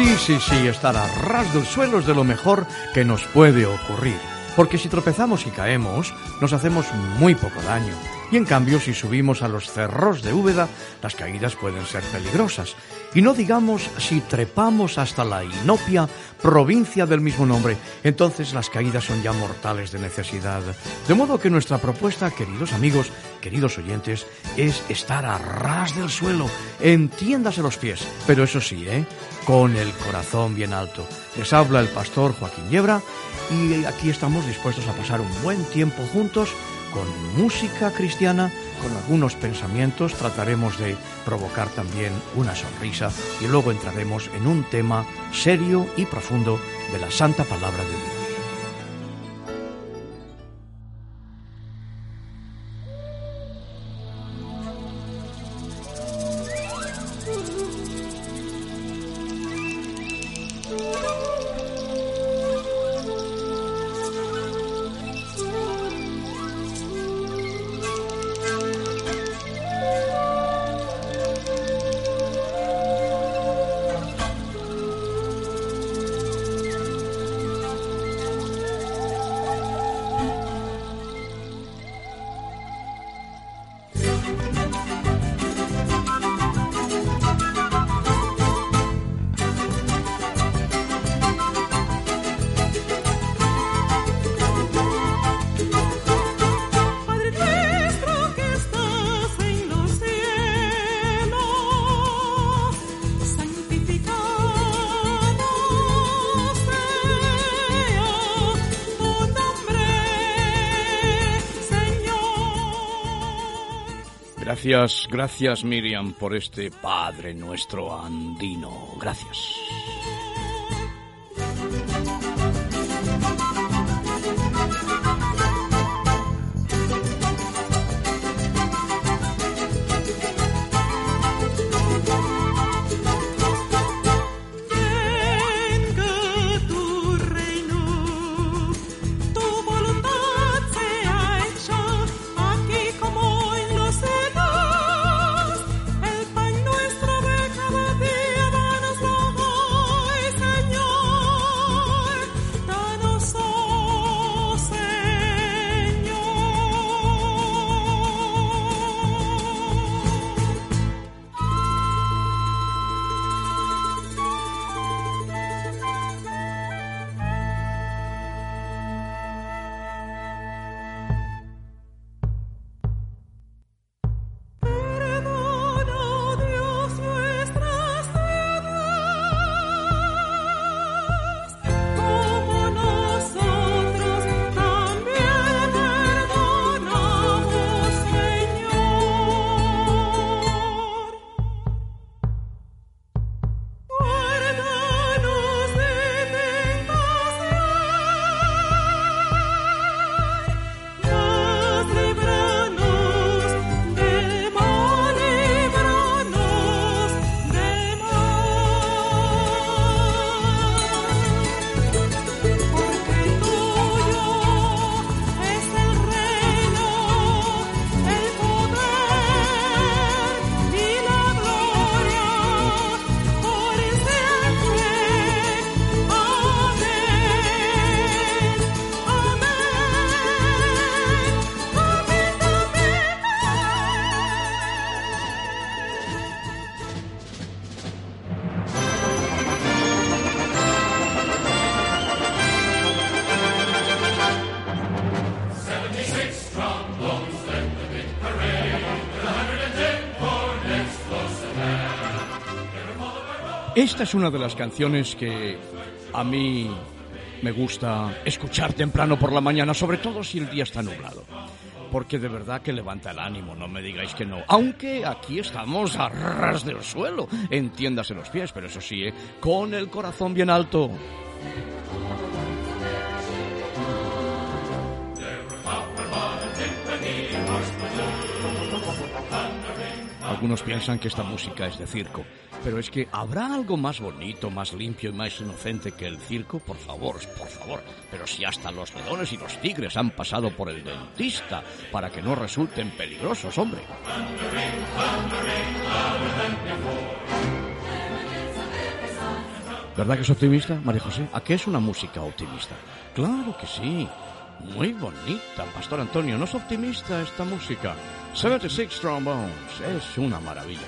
Sí, sí, sí, estar a ras del suelo es de lo mejor que nos puede ocurrir. Porque si tropezamos y caemos, nos hacemos muy poco daño. Y en cambio, si subimos a los cerros de Úbeda, las caídas pueden ser peligrosas. Y no digamos si trepamos hasta la Inopia, provincia del mismo nombre, entonces las caídas son ya mortales de necesidad. De modo que nuestra propuesta, queridos amigos, queridos oyentes, es estar a ras del suelo, entiéndase los pies, pero eso sí, ¿eh? con el corazón bien alto. Les habla el pastor Joaquín Yebra y aquí estamos dispuestos a pasar un buen tiempo juntos con música cristiana, con algunos pensamientos, trataremos de provocar también una sonrisa y luego entraremos en un tema serio y profundo de la Santa Palabra de Dios. Gracias, gracias Miriam por este Padre nuestro andino. Gracias. Esta es una de las canciones que a mí me gusta escuchar temprano por la mañana, sobre todo si el día está nublado. porque de verdad que levanta el ánimo, no me digáis que no. Aunque aquí estamos a ras del suelo, entiéndase los pies, pero eso sí, ¿eh? con el corazón bien alto. Algunos piensan que esta música es de circo, pero es que ¿habrá algo más bonito, más limpio y más inocente que el circo? Por favor, por favor. Pero si hasta los leones y los tigres han pasado por el dentista para que no resulten peligrosos, hombre. ¿Verdad que es optimista, María José? ¿A qué es una música optimista? Claro que sí. Muy bonita, Pastor Antonio. ¿No es optimista esta música? 76 Trombones. Es una maravilla.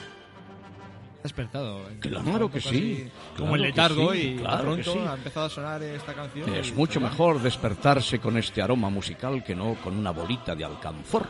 Despertado. ¿eh? Claro que sí. como el letargo sí, y claro pronto sí. ha empezado a sonar esta canción. Es y- mucho mejor despertarse con este aroma musical que no con una bolita de alcanfor.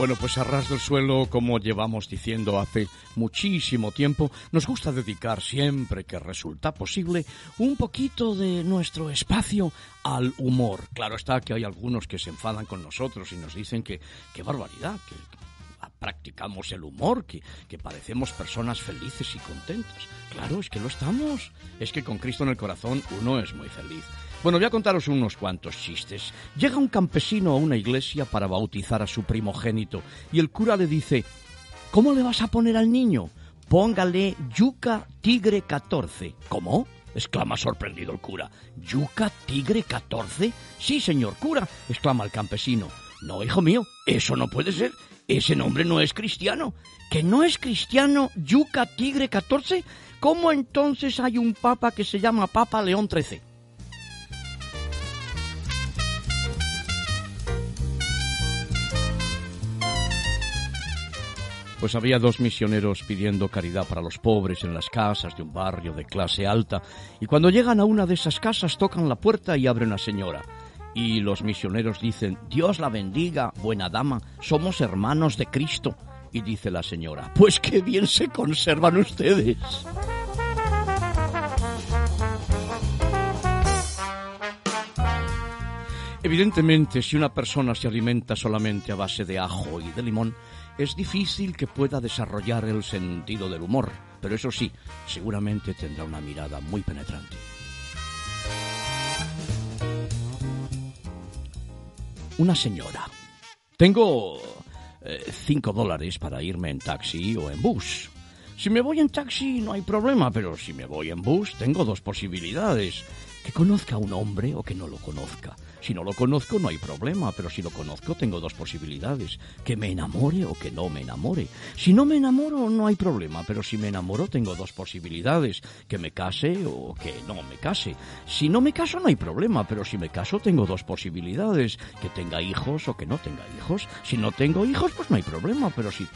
Bueno, pues a ras del suelo, como llevamos diciendo hace muchísimo tiempo, nos gusta dedicar siempre que resulta posible un poquito de nuestro espacio al humor. Claro está que hay algunos que se enfadan con nosotros y nos dicen que qué barbaridad, que practicamos el humor, que, que parecemos personas felices y contentas. Claro, es que lo estamos. Es que con Cristo en el corazón uno es muy feliz. Bueno, voy a contaros unos cuantos chistes. Llega un campesino a una iglesia para bautizar a su primogénito y el cura le dice, ¿cómo le vas a poner al niño? Póngale Yuca Tigre 14. ¿Cómo? exclama sorprendido el cura. ¿Yuca Tigre 14? Sí, señor cura, exclama el campesino. No, hijo mío, eso no puede ser. Ese nombre no es cristiano. ¿Que no es cristiano Yuca Tigre 14? ¿Cómo entonces hay un papa que se llama Papa León XIII? Pues había dos misioneros pidiendo caridad para los pobres en las casas de un barrio de clase alta, y cuando llegan a una de esas casas tocan la puerta y abre una señora. Y los misioneros dicen, Dios la bendiga, buena dama, somos hermanos de Cristo. Y dice la señora, pues qué bien se conservan ustedes. Evidentemente, si una persona se alimenta solamente a base de ajo y de limón, es difícil que pueda desarrollar el sentido del humor, pero eso sí, seguramente tendrá una mirada muy penetrante. Una señora. Tengo eh, cinco dólares para irme en taxi o en bus. Si me voy en taxi no hay problema, pero si me voy en bus tengo dos posibilidades. Que conozca a un hombre o que no lo conozca. Si no lo conozco no hay problema, pero si lo conozco tengo dos posibilidades. Que me enamore o que no me enamore. Si no me enamoro no hay problema, pero si me enamoro tengo dos posibilidades. Que me case o que no me case. Si no me caso no hay problema, pero si me caso tengo dos posibilidades. Que tenga hijos o que no tenga hijos. Si no tengo hijos pues no hay problema, pero si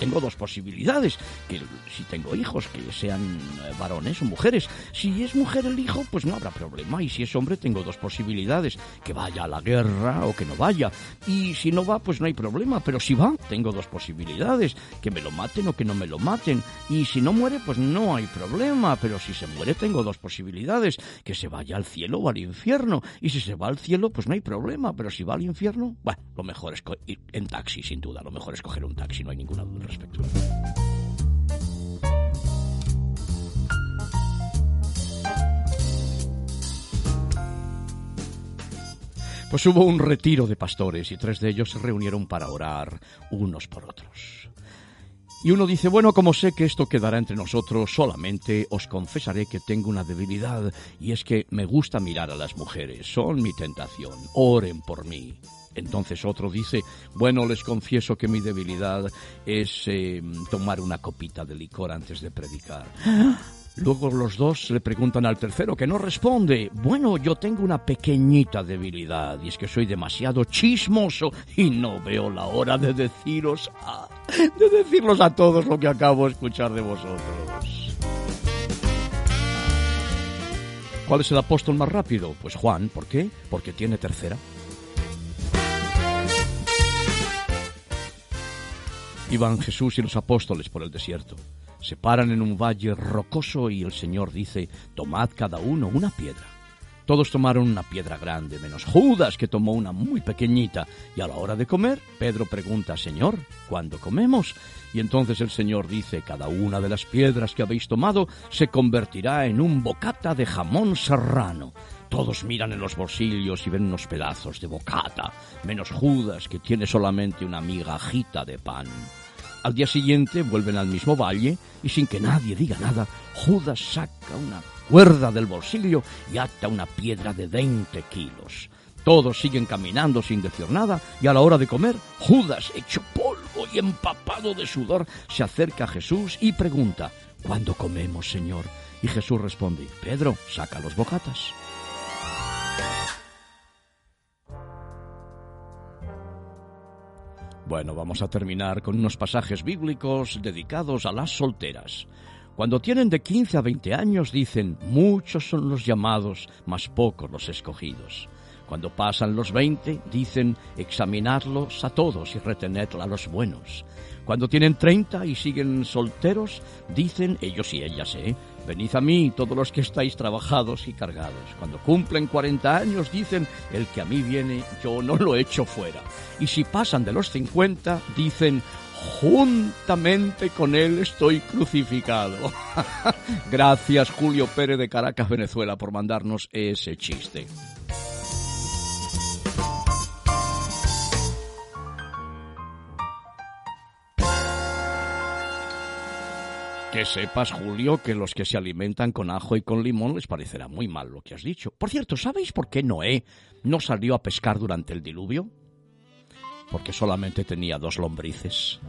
tengo dos posibilidades, que si tengo hijos, que sean eh, varones o mujeres. Si es mujer el hijo, pues no habrá problema. Y si es hombre, tengo dos posibilidades, que vaya a la guerra o que no vaya. Y si no va, pues no hay problema. Pero si va, tengo dos posibilidades, que me lo maten o que no me lo maten. Y si no muere, pues no hay problema. Pero si se muere, tengo dos posibilidades, que se vaya al cielo o al infierno. Y si se va al cielo, pues no hay problema. Pero si va al infierno, bueno, lo mejor es ir en taxi, sin duda. Lo mejor es coger un taxi, no hay ninguna duda respecto. Pues hubo un retiro de pastores y tres de ellos se reunieron para orar unos por otros. Y uno dice, bueno, como sé que esto quedará entre nosotros, solamente os confesaré que tengo una debilidad y es que me gusta mirar a las mujeres, son mi tentación, oren por mí. Entonces otro dice, bueno, les confieso que mi debilidad es eh, tomar una copita de licor antes de predicar. Luego los dos le preguntan al tercero que no responde. Bueno, yo tengo una pequeñita debilidad y es que soy demasiado chismoso y no veo la hora de deciros a, de decirlos a todos lo que acabo de escuchar de vosotros. ¿Cuál es el apóstol más rápido? Pues Juan, ¿por qué? Porque tiene tercera. Iban Jesús y los apóstoles por el desierto. Se paran en un valle rocoso y el Señor dice, tomad cada uno una piedra. Todos tomaron una piedra grande, menos Judas, que tomó una muy pequeñita. Y a la hora de comer, Pedro pregunta, Señor, ¿cuándo comemos? Y entonces el Señor dice, cada una de las piedras que habéis tomado se convertirá en un bocata de jamón serrano. Todos miran en los bolsillos y ven unos pedazos de bocata, menos Judas, que tiene solamente una migajita de pan. Al día siguiente vuelven al mismo valle y sin que nadie diga nada, Judas saca una cuerda del bolsillo y ata una piedra de 20 kilos. Todos siguen caminando sin decir nada y a la hora de comer, Judas, hecho polvo y empapado de sudor, se acerca a Jesús y pregunta, ¿Cuándo comemos, Señor? Y Jesús responde, Pedro, saca los bocatas. Bueno, vamos a terminar con unos pasajes bíblicos dedicados a las solteras. Cuando tienen de 15 a 20 años dicen, muchos son los llamados, mas pocos los escogidos. Cuando pasan los 20 dicen, examinadlos a todos y retenedla a los buenos. Cuando tienen 30 y siguen solteros, dicen, ellos y ellas, ¿eh? Venid a mí, todos los que estáis trabajados y cargados. Cuando cumplen 40 años, dicen, el que a mí viene, yo no lo echo fuera. Y si pasan de los 50, dicen, juntamente con él estoy crucificado. Gracias Julio Pérez de Caracas, Venezuela, por mandarnos ese chiste. Que sepas, Julio, que los que se alimentan con ajo y con limón les parecerá muy mal lo que has dicho. Por cierto, ¿sabéis por qué Noé no salió a pescar durante el diluvio? Porque solamente tenía dos lombrices.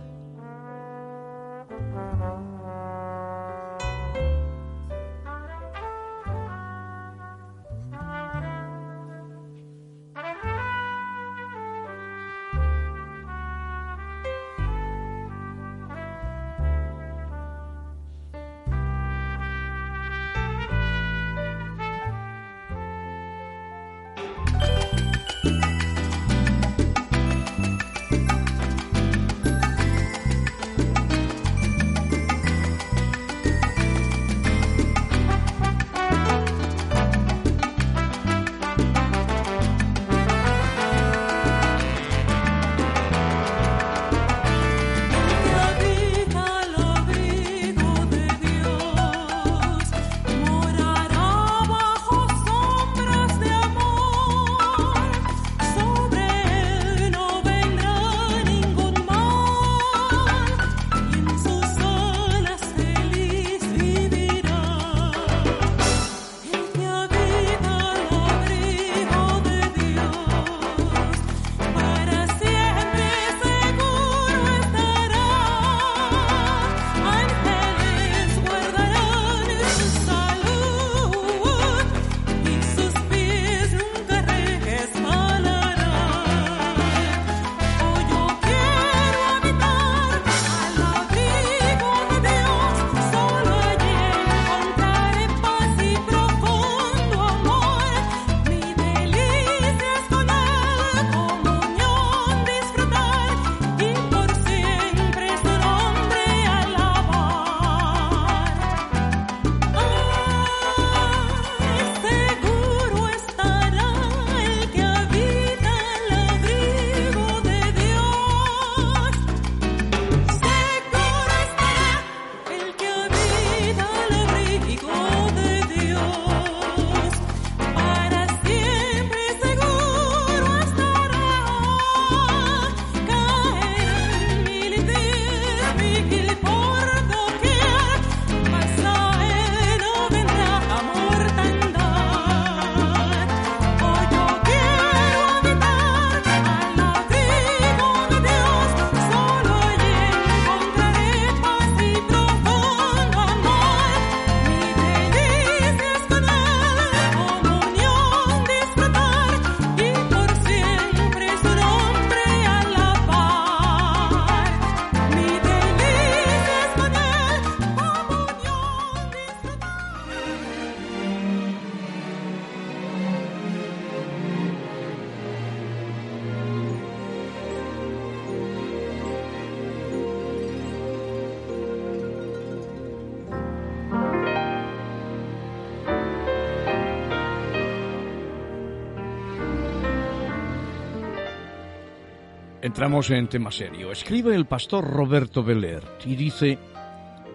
Entramos en tema serio. Escribe el pastor Roberto Belert y dice,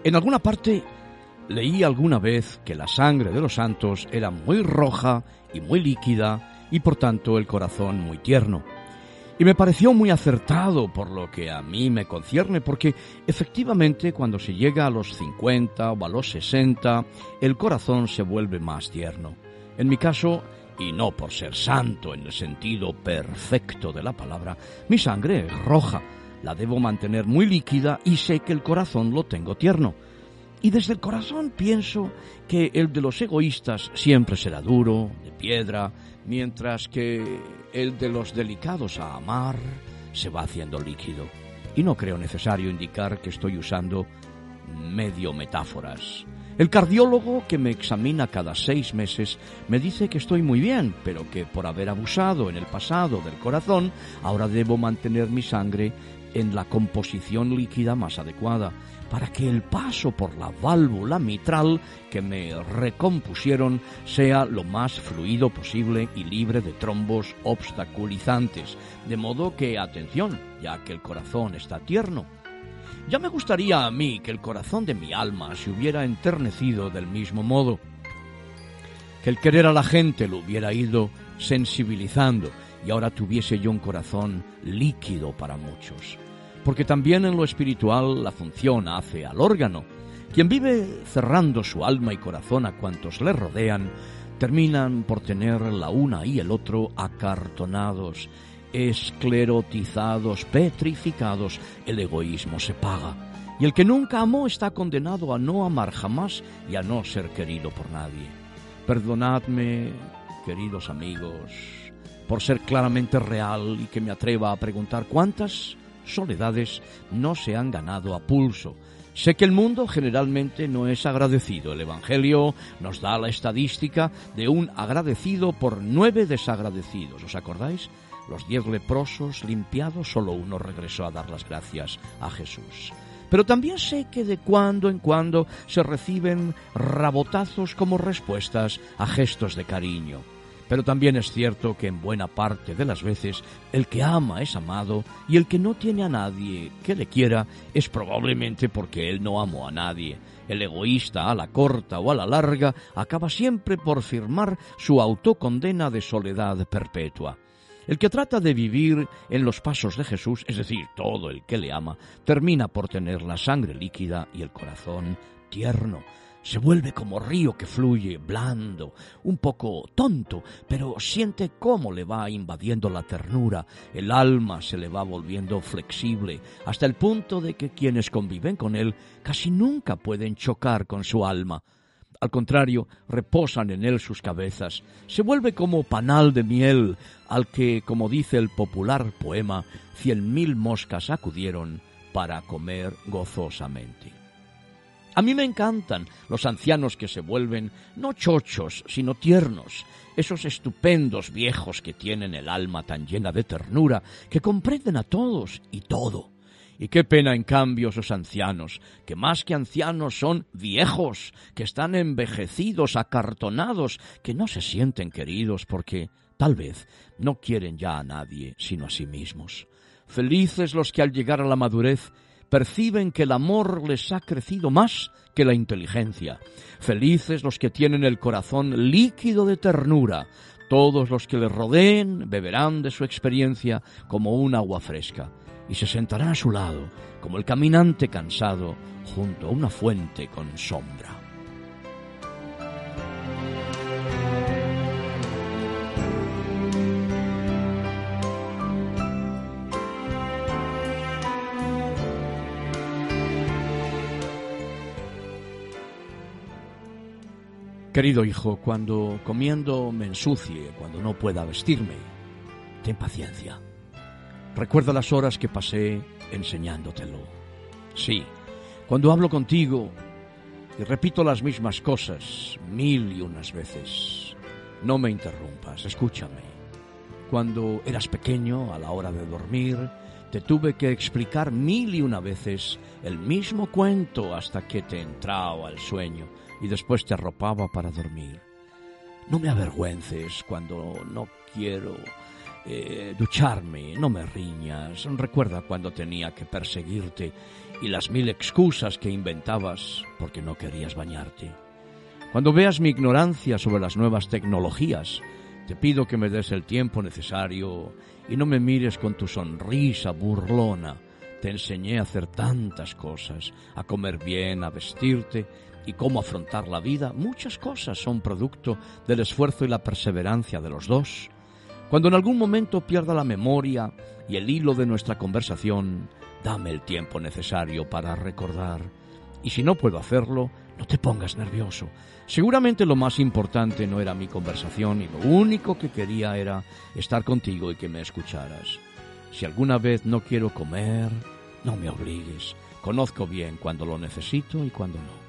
en alguna parte leí alguna vez que la sangre de los santos era muy roja y muy líquida y por tanto el corazón muy tierno. Y me pareció muy acertado por lo que a mí me concierne, porque efectivamente cuando se llega a los 50 o a los 60, el corazón se vuelve más tierno. En mi caso, y no por ser santo en el sentido perfecto de la palabra, mi sangre es roja, la debo mantener muy líquida y sé que el corazón lo tengo tierno. Y desde el corazón pienso que el de los egoístas siempre será duro, de piedra, mientras que el de los delicados a amar se va haciendo líquido. Y no creo necesario indicar que estoy usando medio metáforas. El cardiólogo que me examina cada seis meses me dice que estoy muy bien, pero que por haber abusado en el pasado del corazón, ahora debo mantener mi sangre en la composición líquida más adecuada, para que el paso por la válvula mitral que me recompusieron sea lo más fluido posible y libre de trombos obstaculizantes, de modo que, atención, ya que el corazón está tierno, ya me gustaría a mí que el corazón de mi alma se hubiera enternecido del mismo modo, que el querer a la gente lo hubiera ido sensibilizando y ahora tuviese yo un corazón líquido para muchos. Porque también en lo espiritual la función hace al órgano. Quien vive cerrando su alma y corazón a cuantos le rodean, terminan por tener la una y el otro acartonados esclerotizados, petrificados, el egoísmo se paga. Y el que nunca amó está condenado a no amar jamás y a no ser querido por nadie. Perdonadme, queridos amigos, por ser claramente real y que me atreva a preguntar cuántas soledades no se han ganado a pulso. Sé que el mundo generalmente no es agradecido. El Evangelio nos da la estadística de un agradecido por nueve desagradecidos. ¿Os acordáis? Los diez leprosos limpiados, solo uno regresó a dar las gracias a Jesús. Pero también sé que de cuando en cuando se reciben rabotazos como respuestas a gestos de cariño. Pero también es cierto que en buena parte de las veces el que ama es amado y el que no tiene a nadie que le quiera es probablemente porque él no amó a nadie. El egoísta a la corta o a la larga acaba siempre por firmar su autocondena de soledad perpetua. El que trata de vivir en los pasos de Jesús, es decir, todo el que le ama, termina por tener la sangre líquida y el corazón tierno. Se vuelve como río que fluye, blando, un poco tonto, pero siente cómo le va invadiendo la ternura, el alma se le va volviendo flexible, hasta el punto de que quienes conviven con él casi nunca pueden chocar con su alma. Al contrario, reposan en él sus cabezas. Se vuelve como panal de miel, al que, como dice el popular poema, cien mil moscas acudieron para comer gozosamente. A mí me encantan los ancianos que se vuelven no chochos, sino tiernos, esos estupendos viejos que tienen el alma tan llena de ternura, que comprenden a todos y todo y qué pena, en cambio, esos ancianos, que más que ancianos son viejos, que están envejecidos, acartonados, que no se sienten queridos porque, tal vez, no quieren ya a nadie, sino a sí mismos. Felices los que al llegar a la madurez perciben que el amor les ha crecido más que la inteligencia. Felices los que tienen el corazón líquido de ternura. Todos los que les rodeen beberán de su experiencia como un agua fresca y se sentará a su lado, como el caminante cansado, junto a una fuente con sombra. Querido hijo, cuando comiendo me ensucie, cuando no pueda vestirme, ten paciencia Recuerda las horas que pasé enseñándotelo. Sí, cuando hablo contigo y repito las mismas cosas mil y unas veces, no me interrumpas, escúchame. Cuando eras pequeño, a la hora de dormir, te tuve que explicar mil y una veces el mismo cuento hasta que te entraba el sueño y después te arropaba para dormir. No me avergüences cuando no quiero eh, ducharme, no me riñas, recuerda cuando tenía que perseguirte y las mil excusas que inventabas porque no querías bañarte. Cuando veas mi ignorancia sobre las nuevas tecnologías, te pido que me des el tiempo necesario y no me mires con tu sonrisa burlona. Te enseñé a hacer tantas cosas, a comer bien, a vestirte y cómo afrontar la vida. Muchas cosas son producto del esfuerzo y la perseverancia de los dos. Cuando en algún momento pierda la memoria y el hilo de nuestra conversación, dame el tiempo necesario para recordar. Y si no puedo hacerlo, no te pongas nervioso. Seguramente lo más importante no era mi conversación y lo único que quería era estar contigo y que me escucharas. Si alguna vez no quiero comer, no me obligues. Conozco bien cuando lo necesito y cuando no.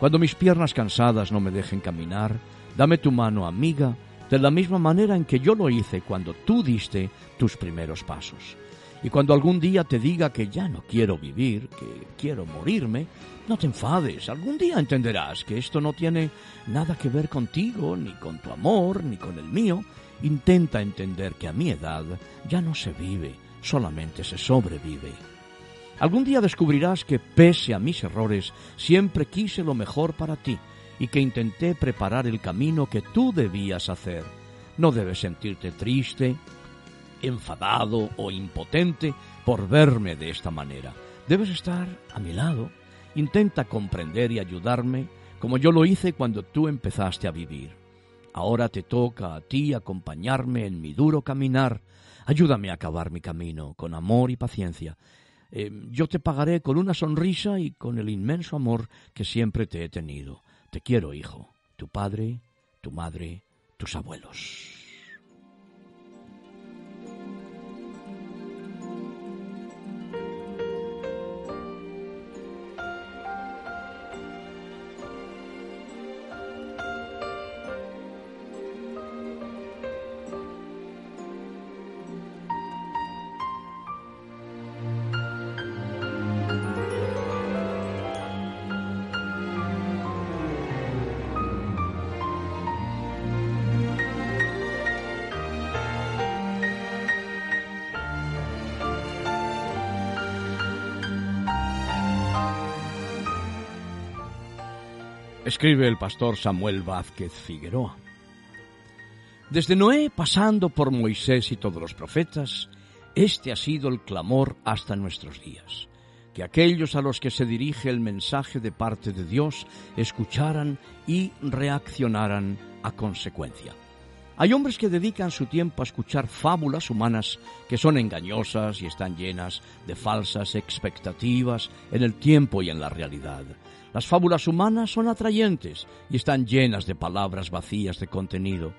Cuando mis piernas cansadas no me dejen caminar, dame tu mano amiga de la misma manera en que yo lo hice cuando tú diste tus primeros pasos. Y cuando algún día te diga que ya no quiero vivir, que quiero morirme, no te enfades. Algún día entenderás que esto no tiene nada que ver contigo, ni con tu amor, ni con el mío. Intenta entender que a mi edad ya no se vive, solamente se sobrevive. Algún día descubrirás que pese a mis errores, siempre quise lo mejor para ti y que intenté preparar el camino que tú debías hacer. No debes sentirte triste, enfadado o impotente por verme de esta manera. Debes estar a mi lado. Intenta comprender y ayudarme como yo lo hice cuando tú empezaste a vivir. Ahora te toca a ti acompañarme en mi duro caminar. Ayúdame a acabar mi camino con amor y paciencia. Eh, yo te pagaré con una sonrisa y con el inmenso amor que siempre te he tenido. Te quiero, hijo, tu padre, tu madre, tus abuelos. Escribe el pastor Samuel Vázquez Figueroa. Desde Noé, pasando por Moisés y todos los profetas, este ha sido el clamor hasta nuestros días, que aquellos a los que se dirige el mensaje de parte de Dios escucharan y reaccionaran a consecuencia. Hay hombres que dedican su tiempo a escuchar fábulas humanas que son engañosas y están llenas de falsas expectativas en el tiempo y en la realidad. Las fábulas humanas son atrayentes y están llenas de palabras vacías de contenido.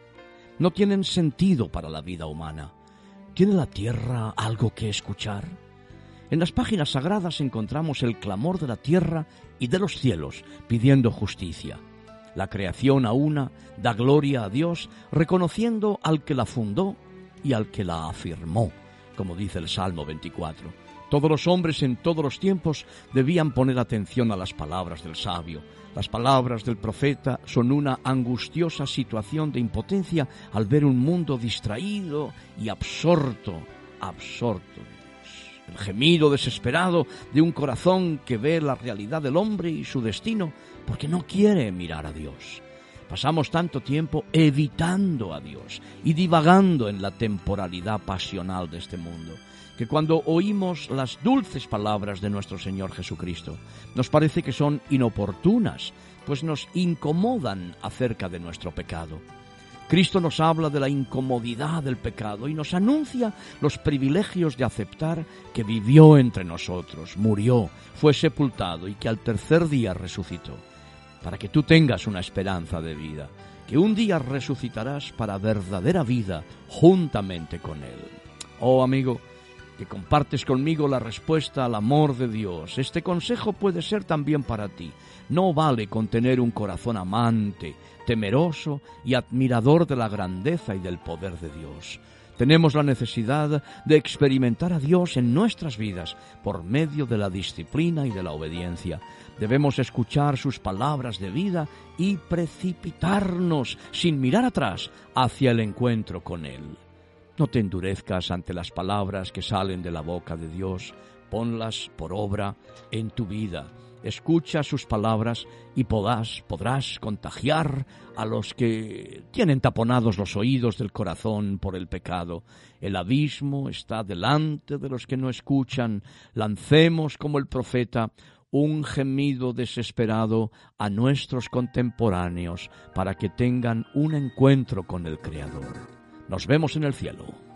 No tienen sentido para la vida humana. ¿Tiene la tierra algo que escuchar? En las páginas sagradas encontramos el clamor de la tierra y de los cielos pidiendo justicia. La creación a una da gloria a Dios reconociendo al que la fundó y al que la afirmó, como dice el Salmo 24. Todos los hombres en todos los tiempos debían poner atención a las palabras del sabio. Las palabras del profeta son una angustiosa situación de impotencia al ver un mundo distraído y absorto, absorto. El gemido desesperado de un corazón que ve la realidad del hombre y su destino porque no quiere mirar a Dios. Pasamos tanto tiempo evitando a Dios y divagando en la temporalidad pasional de este mundo que cuando oímos las dulces palabras de nuestro Señor Jesucristo, nos parece que son inoportunas, pues nos incomodan acerca de nuestro pecado. Cristo nos habla de la incomodidad del pecado y nos anuncia los privilegios de aceptar que vivió entre nosotros, murió, fue sepultado y que al tercer día resucitó, para que tú tengas una esperanza de vida, que un día resucitarás para verdadera vida juntamente con Él. Oh amigo, que compartes conmigo la respuesta al amor de Dios. Este consejo puede ser también para ti. No vale con tener un corazón amante, temeroso y admirador de la grandeza y del poder de Dios. Tenemos la necesidad de experimentar a Dios en nuestras vidas por medio de la disciplina y de la obediencia. Debemos escuchar sus palabras de vida y precipitarnos sin mirar atrás hacia el encuentro con Él. No te endurezcas ante las palabras que salen de la boca de Dios, ponlas por obra en tu vida. Escucha sus palabras y podrás, podrás contagiar a los que tienen taponados los oídos del corazón por el pecado. El abismo está delante de los que no escuchan. Lancemos como el profeta un gemido desesperado a nuestros contemporáneos para que tengan un encuentro con el Creador. Nos vemos en el cielo.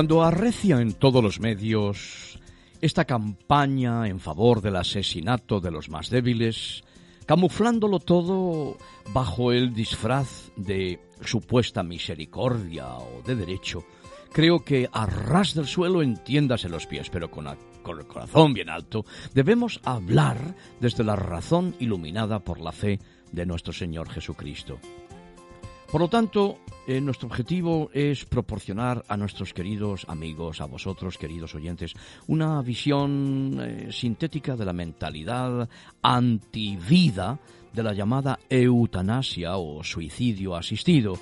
Cuando arrecia en todos los medios esta campaña en favor del asesinato de los más débiles, camuflándolo todo bajo el disfraz de supuesta misericordia o de derecho, creo que a ras del suelo entiéndase los pies, pero con, con el corazón bien alto, debemos hablar desde la razón iluminada por la fe de nuestro Señor Jesucristo. Por lo tanto, eh, nuestro objetivo es proporcionar a nuestros queridos amigos, a vosotros, queridos oyentes, una visión eh, sintética de la mentalidad antivida de la llamada eutanasia o suicidio asistido,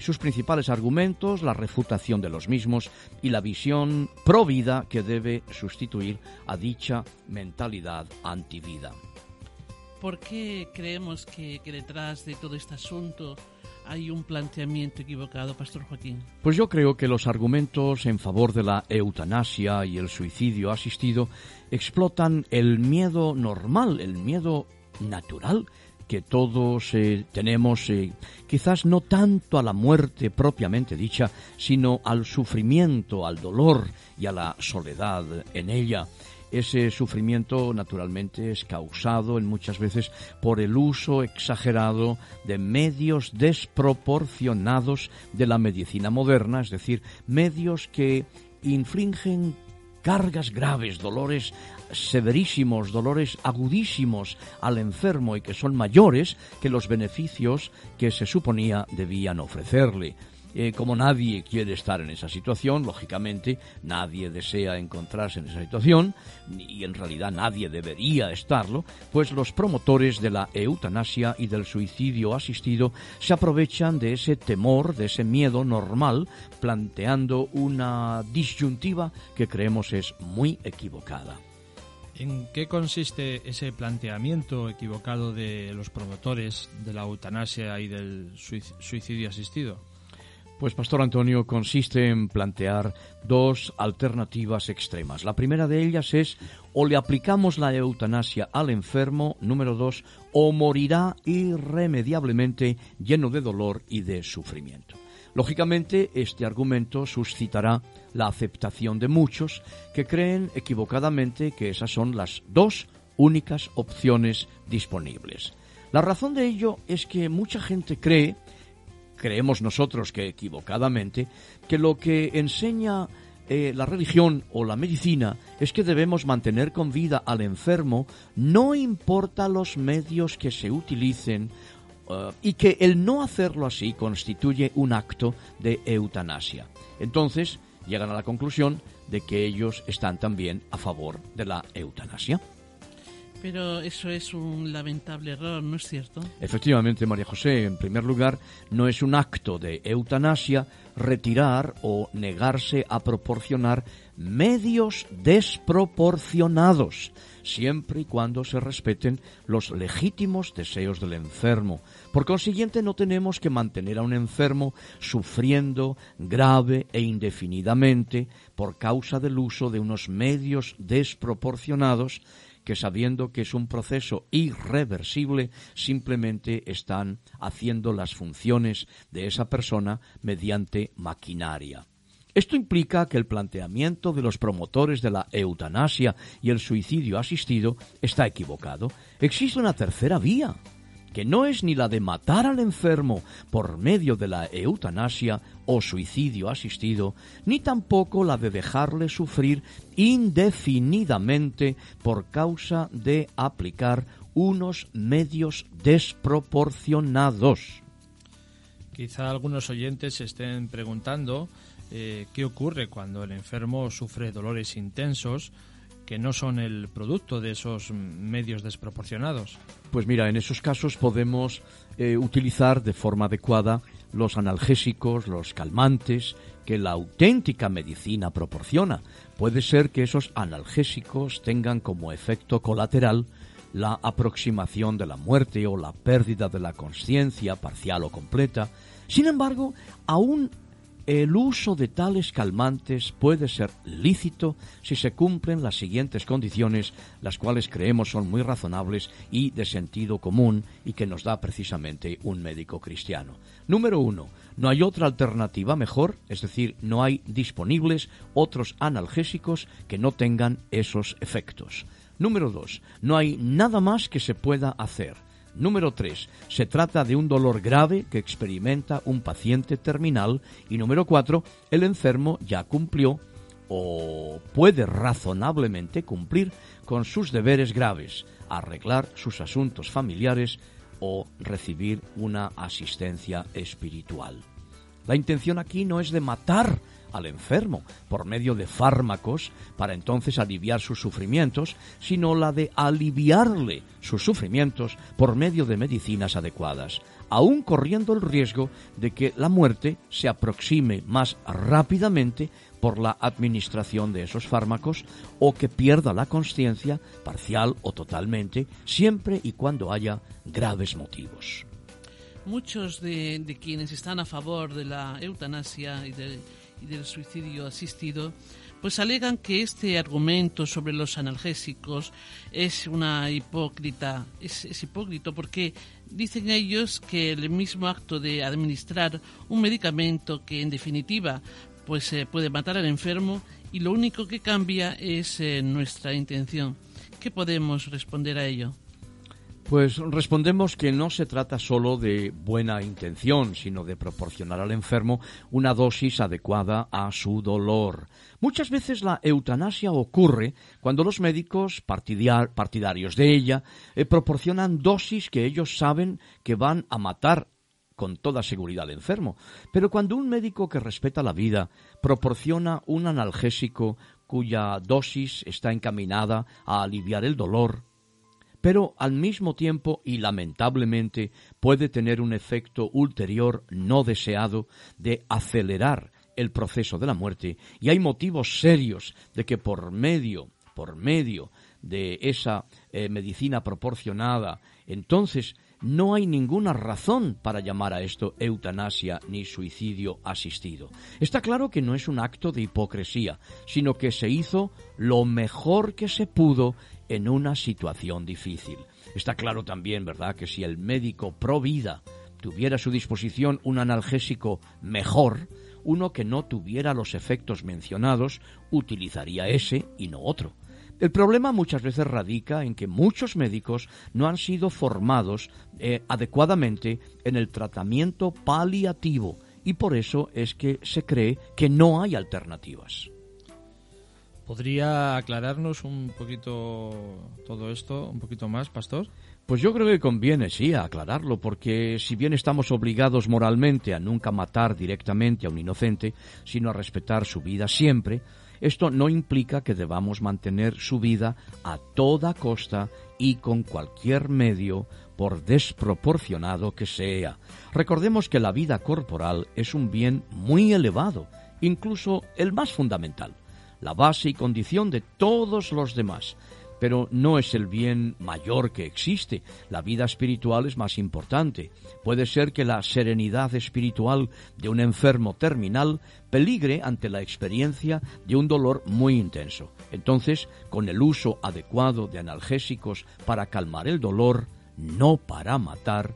sus principales argumentos, la refutación de los mismos y la visión pro vida que debe sustituir a dicha mentalidad antivida. ¿Por qué creemos que detrás de todo este asunto hay un planteamiento equivocado, Pastor Joaquín? Pues yo creo que los argumentos en favor de la eutanasia y el suicidio asistido explotan el miedo normal, el miedo natural que todos eh, tenemos, eh, quizás no tanto a la muerte propiamente dicha, sino al sufrimiento, al dolor y a la soledad en ella. Ese sufrimiento naturalmente es causado en muchas veces por el uso exagerado de medios desproporcionados de la medicina moderna, es decir, medios que infligen cargas graves, dolores severísimos, dolores agudísimos al enfermo y que son mayores que los beneficios que se suponía debían ofrecerle. Eh, como nadie quiere estar en esa situación, lógicamente nadie desea encontrarse en esa situación y en realidad nadie debería estarlo, pues los promotores de la eutanasia y del suicidio asistido se aprovechan de ese temor, de ese miedo normal, planteando una disyuntiva que creemos es muy equivocada. ¿En qué consiste ese planteamiento equivocado de los promotores de la eutanasia y del suicidio asistido? Pues, Pastor Antonio, consiste en plantear dos alternativas extremas. La primera de ellas es o le aplicamos la eutanasia al enfermo, número dos, o morirá irremediablemente lleno de dolor y de sufrimiento. Lógicamente, este argumento suscitará la aceptación de muchos que creen equivocadamente que esas son las dos únicas opciones disponibles. La razón de ello es que mucha gente cree creemos nosotros que equivocadamente, que lo que enseña eh, la religión o la medicina es que debemos mantener con vida al enfermo, no importa los medios que se utilicen eh, y que el no hacerlo así constituye un acto de eutanasia. Entonces llegan a la conclusión de que ellos están también a favor de la eutanasia. Pero eso es un lamentable error, ¿no es cierto? Efectivamente, María José, en primer lugar, no es un acto de eutanasia retirar o negarse a proporcionar medios desproporcionados, siempre y cuando se respeten los legítimos deseos del enfermo. Por consiguiente, no tenemos que mantener a un enfermo sufriendo grave e indefinidamente por causa del uso de unos medios desproporcionados que sabiendo que es un proceso irreversible, simplemente están haciendo las funciones de esa persona mediante maquinaria. Esto implica que el planteamiento de los promotores de la eutanasia y el suicidio asistido está equivocado. Existe una tercera vía, que no es ni la de matar al enfermo por medio de la eutanasia o suicidio asistido, ni tampoco la de dejarle sufrir indefinidamente por causa de aplicar unos medios desproporcionados. Quizá algunos oyentes se estén preguntando eh, qué ocurre cuando el enfermo sufre dolores intensos que no son el producto de esos medios desproporcionados. Pues mira, en esos casos podemos eh, utilizar de forma adecuada los analgésicos, los calmantes que la auténtica medicina proporciona. Puede ser que esos analgésicos tengan como efecto colateral la aproximación de la muerte o la pérdida de la conciencia parcial o completa. Sin embargo, aún el uso de tales calmantes puede ser lícito si se cumplen las siguientes condiciones, las cuales creemos son muy razonables y de sentido común y que nos da precisamente un médico cristiano. Número uno, no hay otra alternativa mejor, es decir, no hay disponibles otros analgésicos que no tengan esos efectos. Número dos, no hay nada más que se pueda hacer. Número 3. Se trata de un dolor grave que experimenta un paciente terminal. Y número 4. El enfermo ya cumplió o puede razonablemente cumplir con sus deberes graves, arreglar sus asuntos familiares o recibir una asistencia espiritual. La intención aquí no es de matar al enfermo por medio de fármacos para entonces aliviar sus sufrimientos, sino la de aliviarle sus sufrimientos por medio de medicinas adecuadas, aun corriendo el riesgo de que la muerte se aproxime más rápidamente por la administración de esos fármacos o que pierda la conciencia parcial o totalmente, siempre y cuando haya graves motivos. Muchos de, de quienes están a favor de la eutanasia y de y del suicidio asistido, pues alegan que este argumento sobre los analgésicos es una hipócrita, es, es, hipócrita porque dicen ellos que el mismo acto de administrar un medicamento que en definitiva pues eh, puede matar al enfermo y lo único que cambia es eh, nuestra intención. ¿Qué podemos responder a ello? Pues respondemos que no se trata solo de buena intención, sino de proporcionar al enfermo una dosis adecuada a su dolor. Muchas veces la eutanasia ocurre cuando los médicos partidarios de ella eh, proporcionan dosis que ellos saben que van a matar con toda seguridad al enfermo. Pero cuando un médico que respeta la vida proporciona un analgésico cuya dosis está encaminada a aliviar el dolor, pero al mismo tiempo y lamentablemente puede tener un efecto ulterior no deseado de acelerar el proceso de la muerte y hay motivos serios de que por medio por medio de esa eh, medicina proporcionada entonces no hay ninguna razón para llamar a esto eutanasia ni suicidio asistido. Está claro que no es un acto de hipocresía, sino que se hizo lo mejor que se pudo en una situación difícil. Está claro también, ¿verdad?, que si el médico pro vida tuviera a su disposición un analgésico mejor, uno que no tuviera los efectos mencionados utilizaría ese y no otro. El problema muchas veces radica en que muchos médicos no han sido formados eh, adecuadamente en el tratamiento paliativo y por eso es que se cree que no hay alternativas. ¿Podría aclararnos un poquito todo esto, un poquito más, pastor? Pues yo creo que conviene, sí, aclararlo, porque si bien estamos obligados moralmente a nunca matar directamente a un inocente, sino a respetar su vida siempre, esto no implica que debamos mantener su vida a toda costa y con cualquier medio, por desproporcionado que sea. Recordemos que la vida corporal es un bien muy elevado, incluso el más fundamental la base y condición de todos los demás. Pero no es el bien mayor que existe. La vida espiritual es más importante. Puede ser que la serenidad espiritual de un enfermo terminal peligre ante la experiencia de un dolor muy intenso. Entonces, con el uso adecuado de analgésicos para calmar el dolor, no para matar,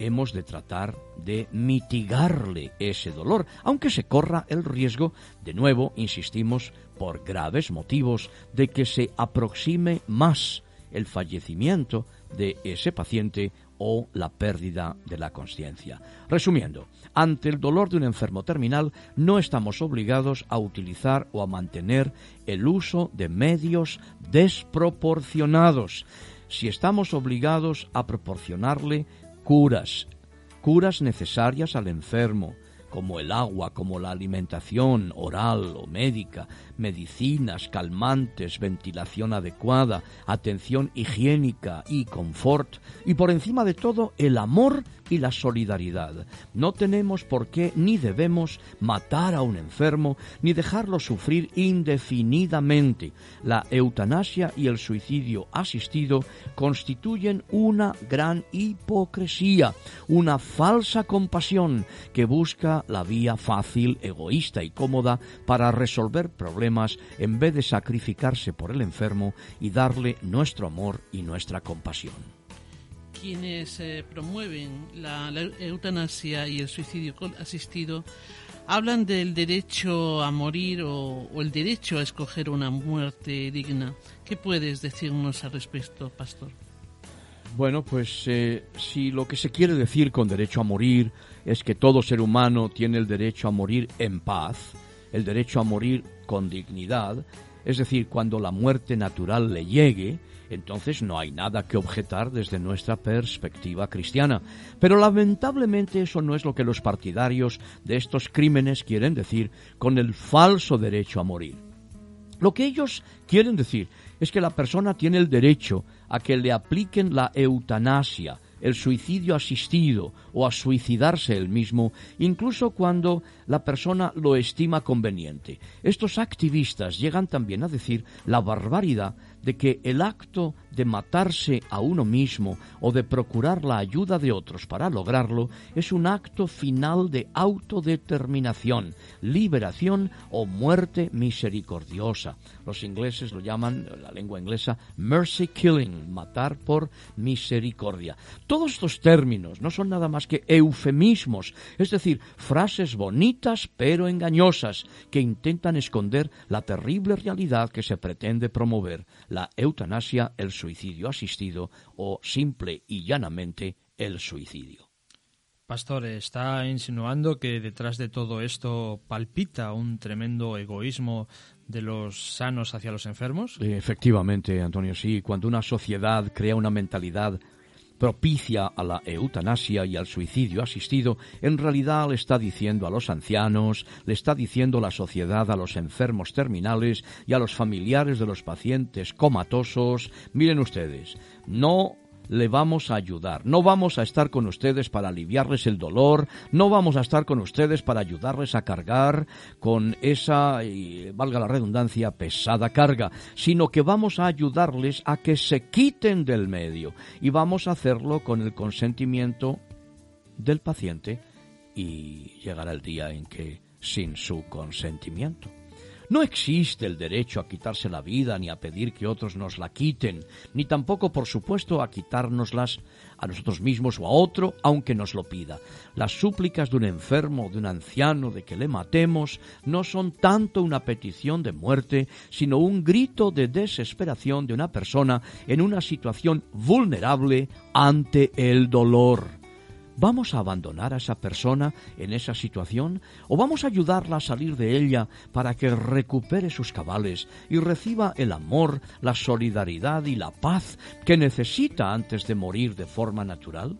hemos de tratar de mitigarle ese dolor, aunque se corra el riesgo, de nuevo, insistimos, por graves motivos, de que se aproxime más el fallecimiento de ese paciente o la pérdida de la conciencia. Resumiendo, ante el dolor de un enfermo terminal no estamos obligados a utilizar o a mantener el uso de medios desproporcionados. Si estamos obligados a proporcionarle curas, curas necesarias al enfermo, como el agua, como la alimentación oral o médica, medicinas, calmantes, ventilación adecuada, atención higiénica y confort, y por encima de todo el amor y la solidaridad. No tenemos por qué ni debemos matar a un enfermo ni dejarlo sufrir indefinidamente. La eutanasia y el suicidio asistido constituyen una gran hipocresía, una falsa compasión que busca la vía fácil, egoísta y cómoda para resolver problemas en vez de sacrificarse por el enfermo y darle nuestro amor y nuestra compasión quienes eh, promueven la, eutanasia y el suicidio asistido hablan del derecho a morir o, el derecho a escoger una muerte digna. ¿Qué puedes decirnos al respecto, pastor? Bueno, pues eh, si lo que se quiere decir con derecho a morir es que todo ser humano tiene el derecho a morir en paz, el derecho a morir con dignidad, es decir, cuando la muerte natural le llegue, entonces no hay nada que objetar desde nuestra perspectiva cristiana. Pero lamentablemente eso no es lo que los partidarios de estos crímenes quieren decir con el falso derecho a morir. Lo que ellos quieren decir es que la persona tiene el derecho a que le apliquen la eutanasia, el suicidio asistido o a suicidarse él mismo, incluso cuando la persona lo estima conveniente. Estos activistas llegan también a decir la barbaridad de que el acto de matarse a uno mismo o de procurar la ayuda de otros para lograrlo es un acto final de autodeterminación, liberación o muerte misericordiosa. Los ingleses lo llaman, la lengua inglesa, mercy killing, matar por misericordia. Todos estos términos no son nada más que eufemismos, es decir, frases bonitas pero engañosas que intentan esconder la terrible realidad que se pretende promover la eutanasia, el suicidio asistido o simple y llanamente el suicidio. Pastor, está insinuando que detrás de todo esto palpita un tremendo egoísmo de los sanos hacia los enfermos. Efectivamente, Antonio, sí. Cuando una sociedad crea una mentalidad propicia a la eutanasia y al suicidio asistido, en realidad le está diciendo a los ancianos, le está diciendo la sociedad a los enfermos terminales y a los familiares de los pacientes comatosos, miren ustedes, no le vamos a ayudar. No vamos a estar con ustedes para aliviarles el dolor, no vamos a estar con ustedes para ayudarles a cargar con esa, valga la redundancia, pesada carga, sino que vamos a ayudarles a que se quiten del medio y vamos a hacerlo con el consentimiento del paciente y llegará el día en que sin su consentimiento no existe el derecho a quitarse la vida ni a pedir que otros nos la quiten, ni tampoco, por supuesto, a quitárnoslas a nosotros mismos o a otro, aunque nos lo pida. Las súplicas de un enfermo o de un anciano de que le matemos no son tanto una petición de muerte, sino un grito de desesperación de una persona en una situación vulnerable ante el dolor. ¿Vamos a abandonar a esa persona en esa situación o vamos a ayudarla a salir de ella para que recupere sus cabales y reciba el amor, la solidaridad y la paz que necesita antes de morir de forma natural?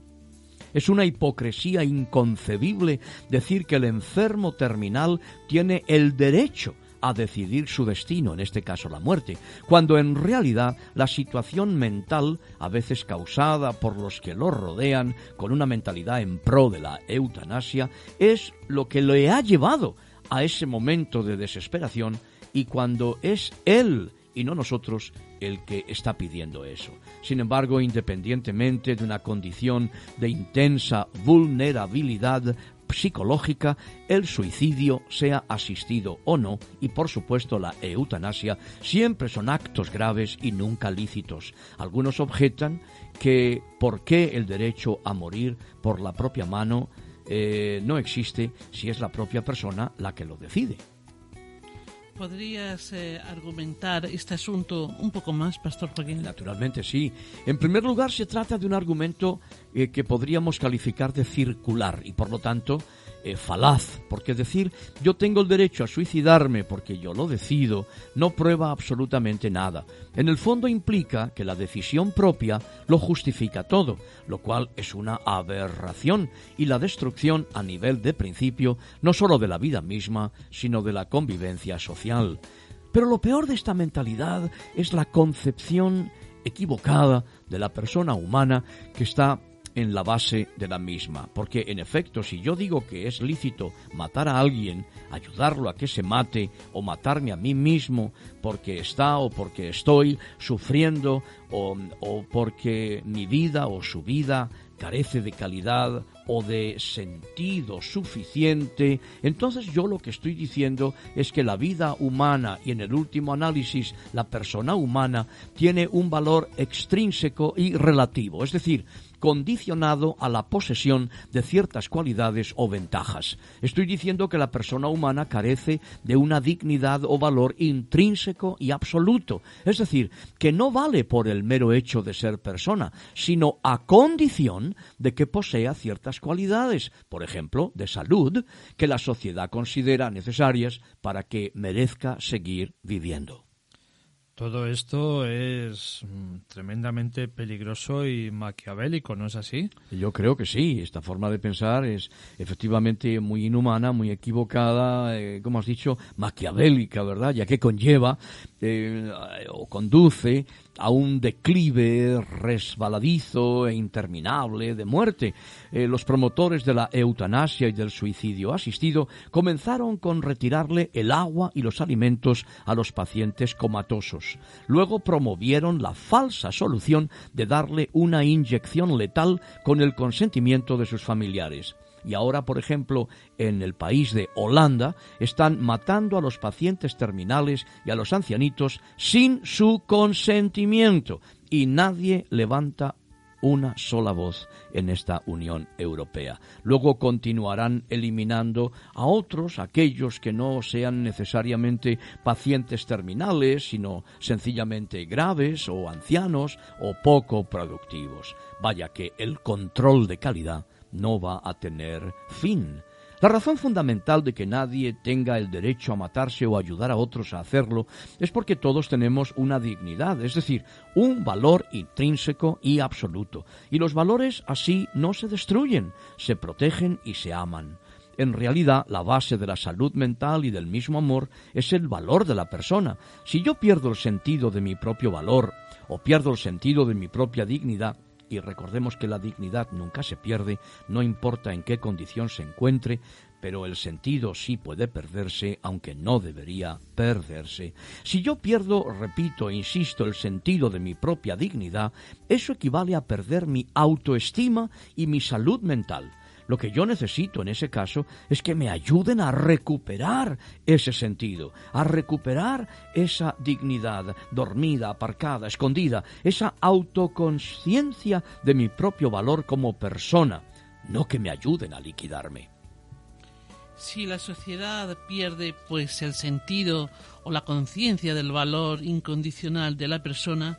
Es una hipocresía inconcebible decir que el enfermo terminal tiene el derecho a decidir su destino, en este caso la muerte, cuando en realidad la situación mental, a veces causada por los que lo rodean, con una mentalidad en pro de la eutanasia, es lo que le ha llevado a ese momento de desesperación y cuando es él y no nosotros el que está pidiendo eso. Sin embargo, independientemente de una condición de intensa vulnerabilidad psicológica, el suicidio, sea asistido o no, y por supuesto la eutanasia, siempre son actos graves y nunca lícitos. Algunos objetan que por qué el derecho a morir por la propia mano eh, no existe si es la propia persona la que lo decide. ¿Podrías eh, argumentar este asunto un poco más, Pastor Joaquín? Naturalmente, sí. En primer lugar, se trata de un argumento eh, que podríamos calificar de circular y, por lo tanto, eh, falaz, porque decir yo tengo el derecho a suicidarme porque yo lo decido no prueba absolutamente nada. En el fondo implica que la decisión propia lo justifica todo, lo cual es una aberración y la destrucción a nivel de principio no sólo de la vida misma, sino de la convivencia social. Pero lo peor de esta mentalidad es la concepción equivocada de la persona humana que está en la base de la misma. Porque en efecto, si yo digo que es lícito matar a alguien, ayudarlo a que se mate o matarme a mí mismo porque está o porque estoy sufriendo o, o porque mi vida o su vida carece de calidad o de sentido suficiente, entonces yo lo que estoy diciendo es que la vida humana y en el último análisis la persona humana tiene un valor extrínseco y relativo, es decir, condicionado a la posesión de ciertas cualidades o ventajas. Estoy diciendo que la persona humana carece de una dignidad o valor intrínseco y absoluto, es decir, que no vale por el mero hecho de ser persona, sino a condición de que posea ciertas cualidades, por ejemplo, de salud, que la sociedad considera necesarias para que merezca seguir viviendo. Todo esto es mm, tremendamente peligroso y maquiavélico, ¿no es así? Yo creo que sí. Esta forma de pensar es efectivamente muy inhumana, muy equivocada, eh, como has dicho, maquiavélica, ¿verdad? Ya que conlleva eh, o conduce a un declive resbaladizo e interminable de muerte. Eh, los promotores de la eutanasia y del suicidio asistido comenzaron con retirarle el agua y los alimentos a los pacientes comatosos. Luego promovieron la falsa solución de darle una inyección letal con el consentimiento de sus familiares y ahora, por ejemplo, en el país de Holanda, están matando a los pacientes terminales y a los ancianitos sin su consentimiento. Y nadie levanta una sola voz en esta Unión Europea. Luego continuarán eliminando a otros, aquellos que no sean necesariamente pacientes terminales, sino sencillamente graves o ancianos o poco productivos. Vaya que el control de calidad no va a tener fin. La razón fundamental de que nadie tenga el derecho a matarse o ayudar a otros a hacerlo es porque todos tenemos una dignidad, es decir, un valor intrínseco y absoluto. Y los valores así no se destruyen, se protegen y se aman. En realidad, la base de la salud mental y del mismo amor es el valor de la persona. Si yo pierdo el sentido de mi propio valor o pierdo el sentido de mi propia dignidad, y recordemos que la dignidad nunca se pierde, no importa en qué condición se encuentre, pero el sentido sí puede perderse, aunque no debería perderse. Si yo pierdo, repito e insisto, el sentido de mi propia dignidad, eso equivale a perder mi autoestima y mi salud mental. Lo que yo necesito en ese caso es que me ayuden a recuperar ese sentido, a recuperar esa dignidad dormida, aparcada, escondida, esa autoconciencia de mi propio valor como persona, no que me ayuden a liquidarme. Si la sociedad pierde pues el sentido o la conciencia del valor incondicional de la persona,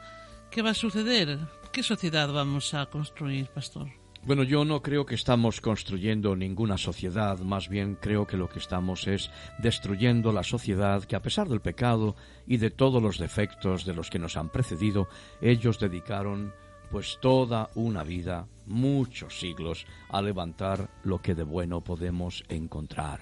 ¿qué va a suceder? ¿Qué sociedad vamos a construir, pastor? Bueno, yo no creo que estamos construyendo ninguna sociedad, más bien creo que lo que estamos es destruyendo la sociedad que a pesar del pecado y de todos los defectos de los que nos han precedido, ellos dedicaron pues toda una vida, muchos siglos, a levantar lo que de bueno podemos encontrar.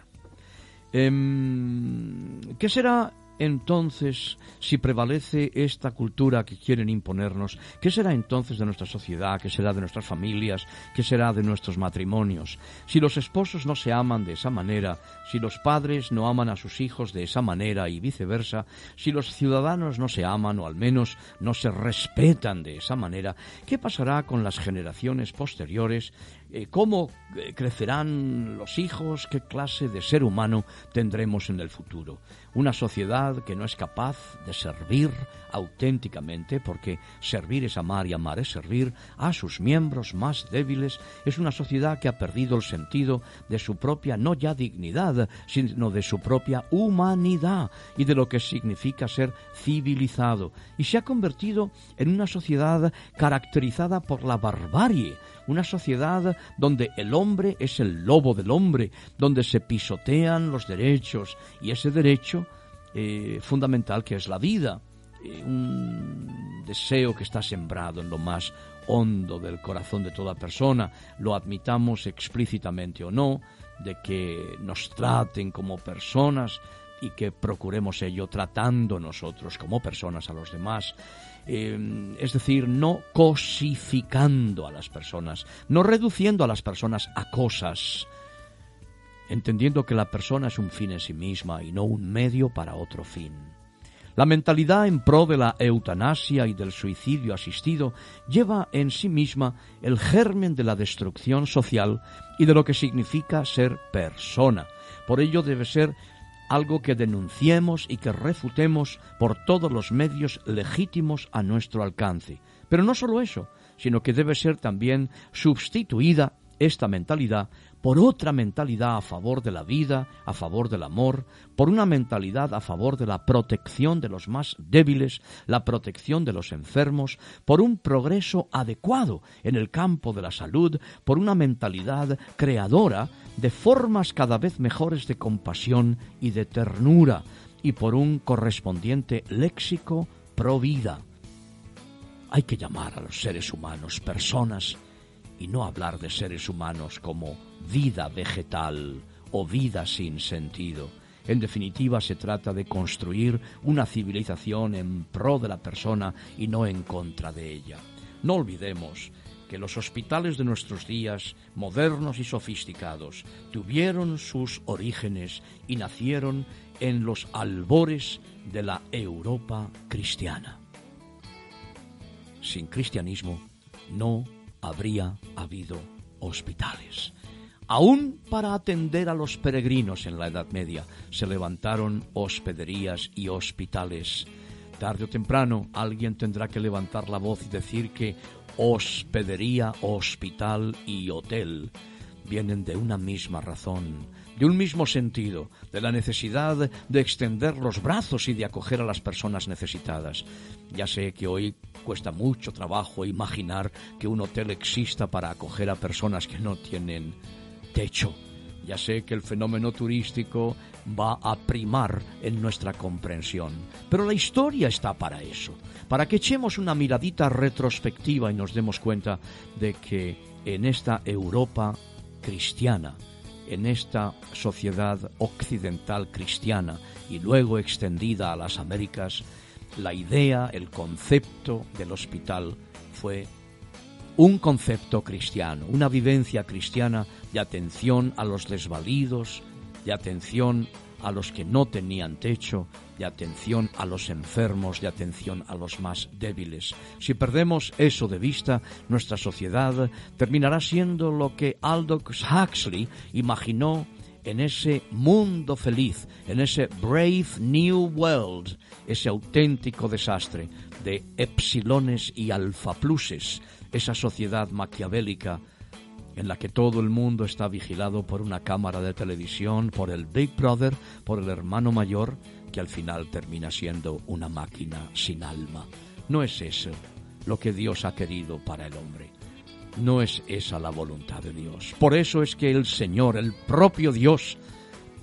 Em, ¿Qué será entonces, si prevalece esta cultura que quieren imponernos, ¿qué será entonces de nuestra sociedad? ¿Qué será de nuestras familias? ¿Qué será de nuestros matrimonios? Si los esposos no se aman de esa manera, si los padres no aman a sus hijos de esa manera y viceversa, si los ciudadanos no se aman o al menos no se respetan de esa manera, ¿qué pasará con las generaciones posteriores eh, cómo eh, crecerán los hijos, qué clase de ser humano tendremos en el futuro. Una sociedad que no es capaz de servir auténticamente, porque servir es amar y amar es servir a sus miembros más débiles, es una sociedad que ha perdido el sentido de su propia, no ya dignidad, sino de su propia humanidad y de lo que significa ser civilizado, y se ha convertido en una sociedad caracterizada por la barbarie, una sociedad donde el hombre es el lobo del hombre, donde se pisotean los derechos y ese derecho eh, fundamental que es la vida, eh, un deseo que está sembrado en lo más hondo del corazón de toda persona, lo admitamos explícitamente o no, de que nos traten como personas, y que procuremos ello tratando nosotros como personas a los demás. Eh, es decir, no cosificando a las personas, no reduciendo a las personas a cosas, entendiendo que la persona es un fin en sí misma y no un medio para otro fin. La mentalidad en pro de la eutanasia y del suicidio asistido lleva en sí misma el germen de la destrucción social y de lo que significa ser persona. Por ello debe ser algo que denunciemos y que refutemos por todos los medios legítimos a nuestro alcance. Pero no solo eso, sino que debe ser también sustituida esta mentalidad por otra mentalidad a favor de la vida, a favor del amor, por una mentalidad a favor de la protección de los más débiles, la protección de los enfermos, por un progreso adecuado en el campo de la salud, por una mentalidad creadora de formas cada vez mejores de compasión y de ternura, y por un correspondiente léxico pro vida. Hay que llamar a los seres humanos personas y no hablar de seres humanos como vida vegetal o vida sin sentido. En definitiva, se trata de construir una civilización en pro de la persona y no en contra de ella. No olvidemos que los hospitales de nuestros días, modernos y sofisticados, tuvieron sus orígenes y nacieron en los albores de la Europa cristiana. Sin cristianismo no habría habido hospitales. Aún para atender a los peregrinos en la Edad Media se levantaron hospederías y hospitales. Tarde o temprano alguien tendrá que levantar la voz y decir que hospedería, hospital y hotel vienen de una misma razón, de un mismo sentido, de la necesidad de extender los brazos y de acoger a las personas necesitadas. Ya sé que hoy cuesta mucho trabajo imaginar que un hotel exista para acoger a personas que no tienen techo. Ya sé que el fenómeno turístico va a primar en nuestra comprensión, pero la historia está para eso, para que echemos una miradita retrospectiva y nos demos cuenta de que en esta Europa cristiana, en esta sociedad occidental cristiana y luego extendida a las Américas, la idea, el concepto del hospital fue un concepto cristiano, una vivencia cristiana de atención a los desvalidos, de atención los que no tenían techo, de atención a los enfermos, de atención a los más débiles. Si perdemos eso de vista, nuestra sociedad terminará siendo lo que Aldous Huxley imaginó en ese mundo feliz, en ese brave new world, ese auténtico desastre de epsilones y alfapluses, esa sociedad maquiavélica en la que todo el mundo está vigilado por una cámara de televisión, por el Big Brother, por el hermano mayor, que al final termina siendo una máquina sin alma. No es eso lo que Dios ha querido para el hombre. No es esa la voluntad de Dios. Por eso es que el Señor, el propio Dios,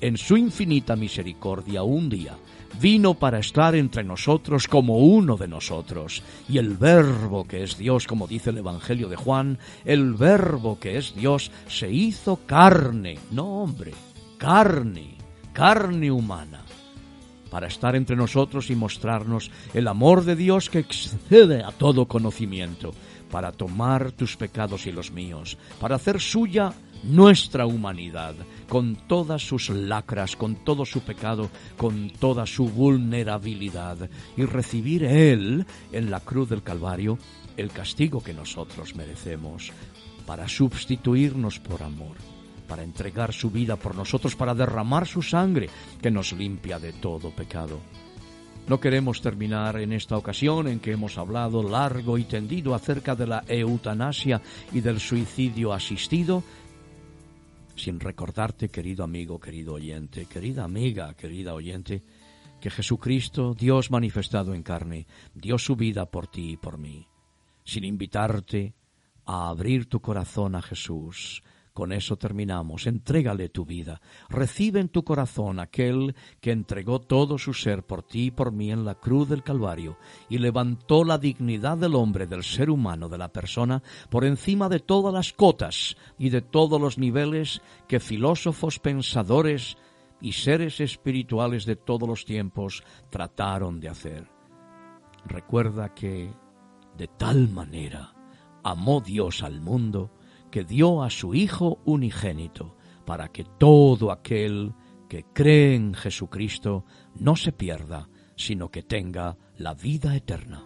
en su infinita misericordia, un día vino para estar entre nosotros como uno de nosotros. Y el verbo que es Dios, como dice el Evangelio de Juan, el verbo que es Dios se hizo carne, no hombre, carne, carne humana para estar entre nosotros y mostrarnos el amor de Dios que excede a todo conocimiento, para tomar tus pecados y los míos, para hacer suya nuestra humanidad, con todas sus lacras, con todo su pecado, con toda su vulnerabilidad, y recibir Él en la cruz del Calvario el castigo que nosotros merecemos, para sustituirnos por amor, para entregar su vida por nosotros, para derramar su sangre que nos limpia de todo pecado. No queremos terminar en esta ocasión en que hemos hablado largo y tendido acerca de la eutanasia y del suicidio asistido sin recordarte, querido amigo, querido oyente, querida amiga, querida oyente, que Jesucristo, Dios manifestado en carne, dio su vida por ti y por mí, sin invitarte a abrir tu corazón a Jesús, con eso terminamos. Entrégale tu vida. Recibe en tu corazón aquel que entregó todo su ser por ti y por mí en la cruz del Calvario y levantó la dignidad del hombre, del ser humano, de la persona, por encima de todas las cotas y de todos los niveles que filósofos pensadores y seres espirituales de todos los tiempos trataron de hacer. Recuerda que, de tal manera, amó Dios al mundo, que dio a su Hijo unigénito, para que todo aquel que cree en Jesucristo no se pierda, sino que tenga la vida eterna.